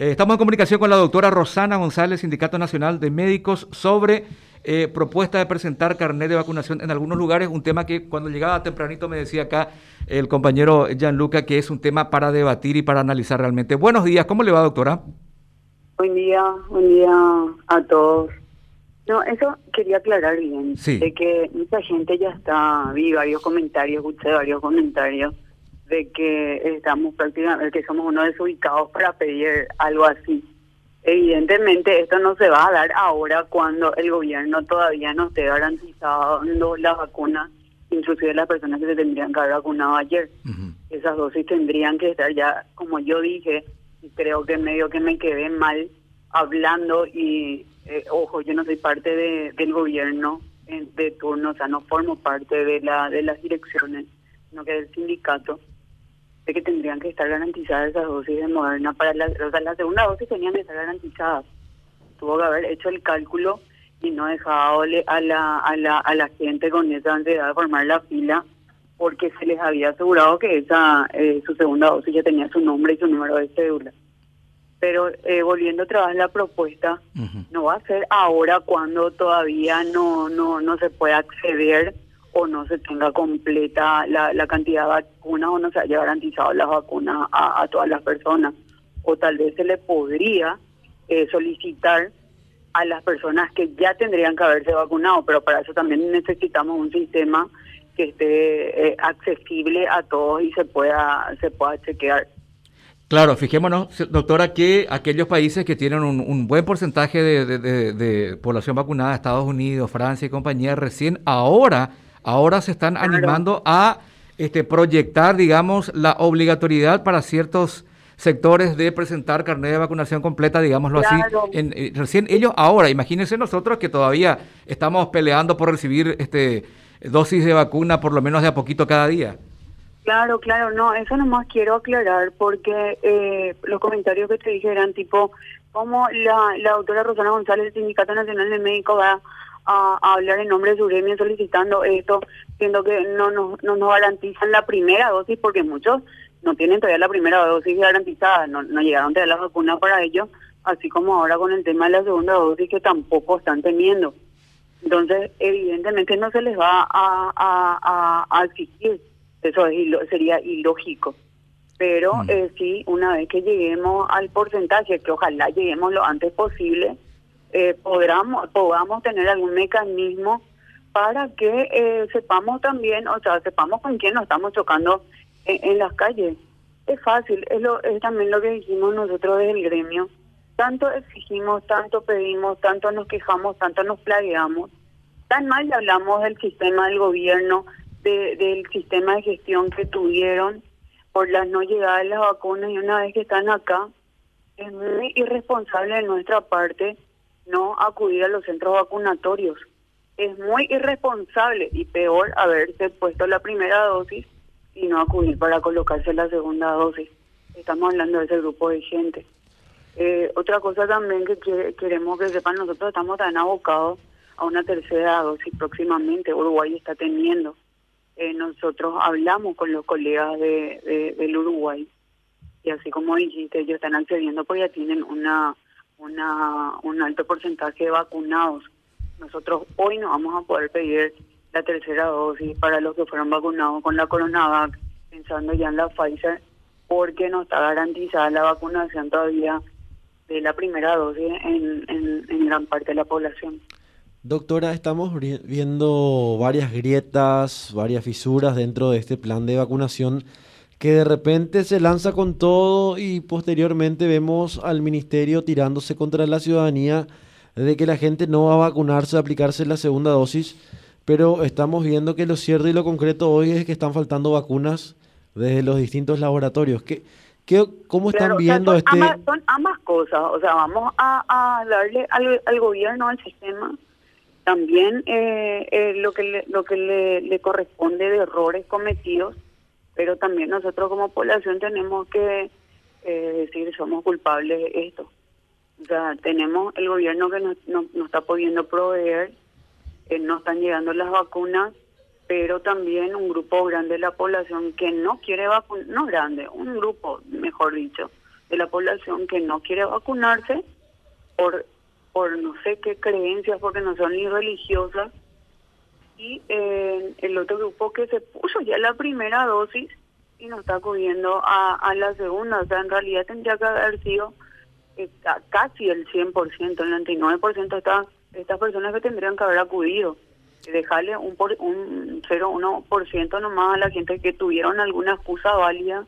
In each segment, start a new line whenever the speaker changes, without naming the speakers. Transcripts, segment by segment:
Eh, estamos en comunicación con la doctora Rosana González, Sindicato Nacional de Médicos, sobre eh, propuesta de presentar carnet de vacunación en algunos lugares, un tema que cuando llegaba tempranito me decía acá el compañero Gianluca que es un tema para debatir y para analizar realmente. Buenos días, ¿cómo le va doctora?
Buen día, buen día a todos. No, eso quería aclarar bien, de que mucha gente ya está, vi varios comentarios, escuché varios comentarios de que estamos prácticamente, que somos unos desubicados para pedir algo así. Evidentemente esto no se va a dar ahora cuando el gobierno todavía no esté garantizando la vacuna, inclusive las personas que se tendrían que haber vacunado ayer. Esas dosis tendrían que estar ya, como yo dije, y creo que medio que me quedé mal hablando y, eh, ojo, yo no soy parte de, del gobierno de turno, o sea, no formo parte de, la, de las direcciones, sino que del sindicato que tendrían que estar garantizadas esas dosis de Moderna para la, o sea, la segunda dosis tenían que estar garantizadas. Tuvo que haber hecho el cálculo y no dejado a la, a la, a la gente con esa ansiedad de formar la fila porque se les había asegurado que esa eh, su segunda dosis ya tenía su nombre y su número de cédula. Pero eh, volviendo otra vez a la propuesta, no va a ser ahora cuando todavía no, no, no se puede acceder o no se tenga completa la, la cantidad de vacunas o no se haya garantizado las vacunas a, todas las personas. O tal vez se le podría eh, solicitar a las personas que ya tendrían que haberse vacunado, pero para eso también necesitamos un sistema que esté eh, accesible a todos y se pueda se pueda chequear.
Claro, fijémonos, doctora, que aquellos países que tienen un, buen porcentaje de, de, población vacunada, Estados Unidos, Francia y compañía, recién ahora ahora se están animando a este, proyectar, digamos, la obligatoriedad para ciertos sectores de presentar carnet de vacunación completa, digámoslo así. En, eh, recién ellos ahora, imagínense nosotros que todavía estamos peleando por recibir este dosis de vacuna por lo menos de a poquito cada día.
Claro, claro, no, eso nomás quiero aclarar porque eh, los comentarios que te dije eran tipo, como la, la doctora Rosana González del Sindicato Nacional de Médicos va a, hablar en nombre de su gremio solicitando esto, siendo que no nos, no nos garantizan la primera dosis, porque muchos no tienen todavía la primera dosis garantizada, no, no llegaron todavía las vacunas para ellos, así como ahora con el tema de la segunda dosis que tampoco están teniendo. Entonces, evidentemente no se les va a, a, a, exigir, eso es, sería ilógico. Pero mm. eh, sí, una vez que lleguemos al porcentaje, que ojalá lleguemos lo antes posible, eh, podamos, podamos tener algún mecanismo para que eh, sepamos también, o sea, sepamos con quién nos estamos chocando en, las calles. Es fácil, es, lo, es también lo que dijimos nosotros desde el gremio. Tanto exigimos, tanto pedimos, tanto nos quejamos, tanto nos plagueamos. Tan mal hablamos del sistema del gobierno, de, del sistema de gestión que tuvieron por la no llegada de las vacunas y una vez que están acá, es muy irresponsable de nuestra parte no acudir a los centros vacunatorios. Es muy irresponsable y peor haberse puesto la primera dosis y no acudir para colocarse la segunda dosis. Estamos hablando de ese grupo de gente. Eh, otra cosa también que queremos que sepan, nosotros estamos tan abocados a una tercera dosis próximamente. Uruguay está teniendo. Eh, nosotros hablamos con los colegas de, del Uruguay y así como dijiste, ellos están accediendo porque ya tienen una una, un alto porcentaje de vacunados. Nosotros hoy no vamos a poder pedir la tercera dosis para los que fueron vacunados con la CoronaVac, pensando ya en la Pfizer, porque no está garantizada la vacunación todavía de la primera dosis en, gran parte de la población.
Doctora, estamos viendo varias grietas, varias fisuras dentro de este plan de vacunación que de repente se lanza con todo y posteriormente vemos al ministerio tirándose contra la ciudadanía de que la gente no va a vacunarse, a aplicarse la segunda dosis, pero estamos viendo que lo cierto y lo concreto hoy es que están faltando vacunas desde los distintos laboratorios. ¿Qué, qué, ¿Cómo están viendo este...?
son ambas cosas, o sea, vamos a, darle al, gobierno, al sistema, también eh, eh, lo que, le, lo que le, le corresponde de errores cometidos pero también nosotros como población tenemos que eh, decir somos culpables de esto. O sea, tenemos el gobierno que no, no, está pudiendo proveer, eh, no están llegando las vacunas, pero también un grupo grande de la población que no quiere vacunar, no grande, un grupo, mejor dicho, de la población que no quiere vacunarse por, por no sé qué creencias, porque no son ni religiosas, y eh, el otro grupo que se puso ya la primera dosis y no está acudiendo a, a la segunda. O sea, en realidad tendría que haber sido eh, casi el 100%, el 99% de estas, estas personas que tendrían que haber acudido. Dejarle un, por, un 0,1% nomás a la gente que tuvieron alguna excusa válida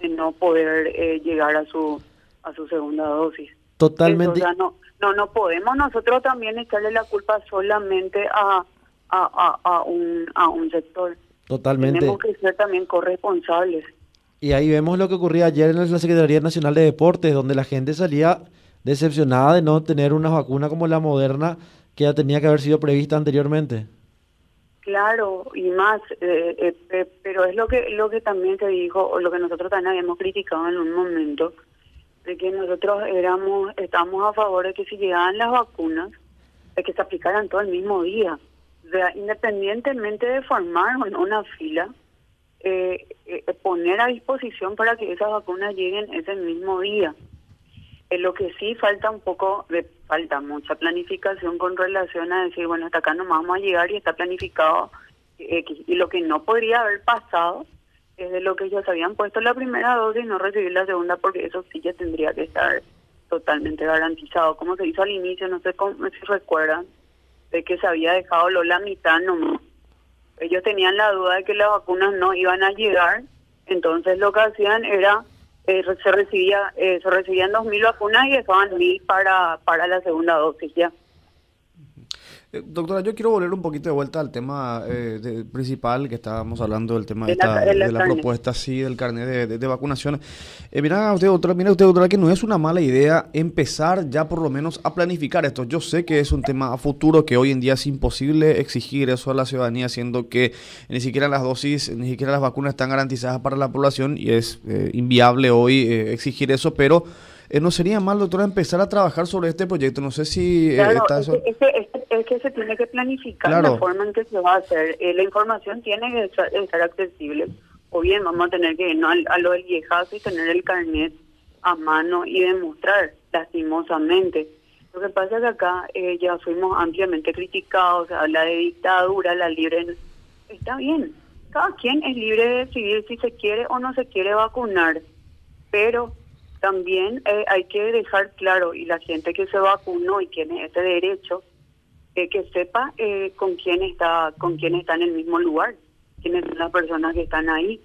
de no poder eh, llegar a su a su segunda dosis.
Totalmente.
no, no, no podemos nosotros también echarle la culpa solamente a, a, a, un, a un sector.
Totalmente.
Tenemos que ser también corresponsables.
Y ahí vemos lo que ocurría ayer en la Secretaría Nacional de Deportes, donde la gente salía decepcionada de no tener una vacuna como la moderna que ya tenía que haber sido prevista anteriormente.
Claro, y más, eh, eh, pero es lo que lo que también se dijo, o lo que nosotros también habíamos criticado en un momento, de que nosotros éramos, estamos a favor de que si llegaban las vacunas, de que se aplicaran todo el mismo día independientemente de formar una fila, eh, eh, poner a disposición para que esas vacunas lleguen ese mismo día. Eh, lo que sí falta un poco, de, falta mucha planificación con relación a decir, bueno, hasta acá no vamos a llegar y está planificado Y lo que no podría haber pasado es de lo que se habían puesto la primera dosis y no recibir la segunda, porque eso sí ya tendría que estar totalmente garantizado. Como se hizo al inicio, no sé cómo, si recuerdan, de que se había dejado la mitad nomás. Ellos tenían la duda de que las vacunas no iban a llegar, entonces lo que hacían era, eh, se recibía eh, se recibían 2.000 vacunas y dejaban 1.000 para, para la segunda dosis ya.
Eh, doctora, yo quiero volver un poquito de vuelta al tema eh, principal que estábamos hablando, del tema de, la, propuesta, sí, del carnet de, vacunación. Eh, mira usted, doctora, mira usted, doctora, que no es una mala idea empezar ya por lo menos a planificar esto. Yo sé que es un tema a futuro, que hoy en día es imposible exigir eso a la ciudadanía, siendo que ni siquiera las dosis, ni siquiera las vacunas están garantizadas para la población y es inviable hoy exigir eso, pero... ¿No sería mal, doctora, empezar a trabajar sobre este proyecto? No sé si
está eso es que se tiene que planificar la forma en que se va a hacer. Eh, la información tiene que estar, accesible. O bien vamos a tener que irnos a, lo del viejazo y tener el carnet a mano y demostrar, lastimosamente. Lo que pasa es que acá eh, ya fuimos ampliamente criticados, se habla de dictadura, la libre... Está bien, cada quien es libre de decidir si se quiere o no se quiere vacunar, pero también eh, hay que dejar claro, y la gente que se vacunó y tiene ese derecho, eh, que sepa eh, con quién está con quién está en el mismo lugar, quiénes son las personas que están ahí.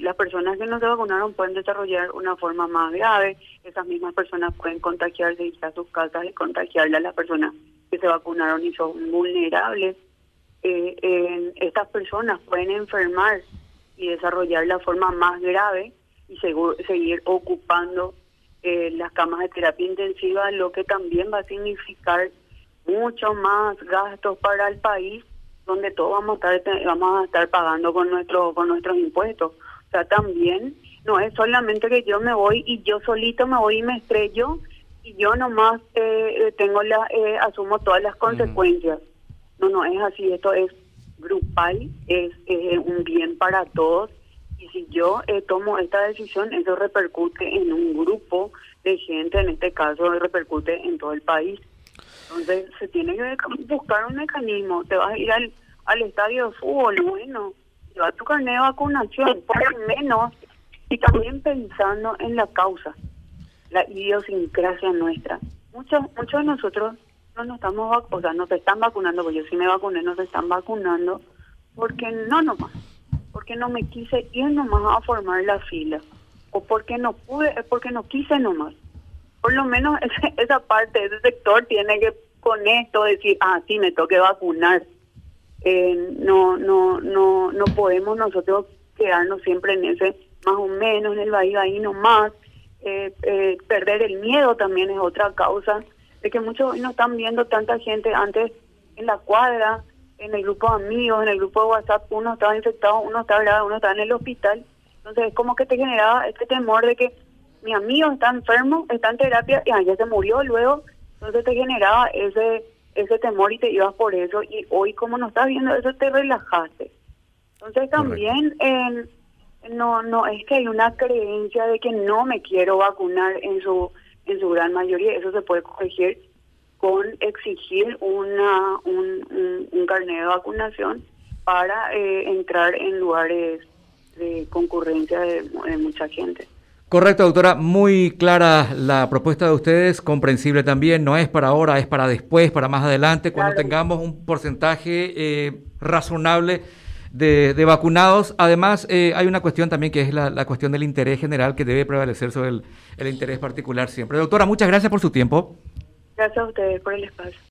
las personas que no se vacunaron pueden desarrollar una forma más grave, esas mismas personas pueden contagiarse y ir a sus casas y contagiarle a las personas que se vacunaron y son vulnerables. Eh, estas personas pueden enfermar y desarrollar la forma más grave y seguir ocupando las camas de terapia intensiva, lo que también va a significar mucho más gastos para el país donde todos vamos a estar vamos a estar pagando con nuestro con nuestros impuestos. O sea también no es solamente que yo me voy y yo solito me voy y me estrello y yo nomás eh, eh tengo la eh, asumo todas las consecuencias. No no es así esto es grupal es un bien para todos y si yo eh, tomo esta decisión eso repercute en un grupo de gente en este caso repercute en todo el país entonces se tiene que buscar un mecanismo. Te vas a ir al, al estadio de fútbol, bueno, lleva tu carnet de vacunación, por lo menos, y también pensando en la causa, la idiosincrasia nuestra. Muchos muchos de nosotros no nos estamos, o sea, no se están vacunando, porque yo sí me vacuné, no se están vacunando, porque no nomás, porque no me quise ir nomás a formar la fila, o porque no pude, porque no quise nomás por lo menos esa parte, ese sector tiene que con esto decir, ah, sí, me toque vacunar. Eh, no, no, no, no podemos nosotros quedarnos siempre en ese más o menos, en el ahí, ahí nomás. Eh, eh, perder el miedo también es otra causa de que muchos no están viendo tanta gente antes en la cuadra, en el grupo de amigos, en el grupo de WhatsApp, uno estaba infectado, uno estaba grave, uno estaba en el hospital. Entonces es como que te generaba este temor de que mi amigo está enfermo, está en terapia y ya se murió luego, entonces te generaba ese ese temor y te ibas por eso y hoy como no estás viendo eso te relajaste. Entonces también no, no, es que hay una creencia de que no me quiero vacunar en su, en su gran mayoría. Eso se puede corregir con exigir una, un, un, carnet de vacunación para eh, entrar en lugares de concurrencia de, mucha gente.
Correcto, doctora. Muy clara la propuesta de ustedes, comprensible también. No es para ahora, es para después, para más adelante, cuando tengamos un porcentaje eh, razonable de, vacunados. Además, eh, hay una cuestión también que es la, cuestión del interés general que debe prevalecer sobre el interés particular siempre. Doctora, muchas gracias por su tiempo.
Gracias a ustedes por el espacio.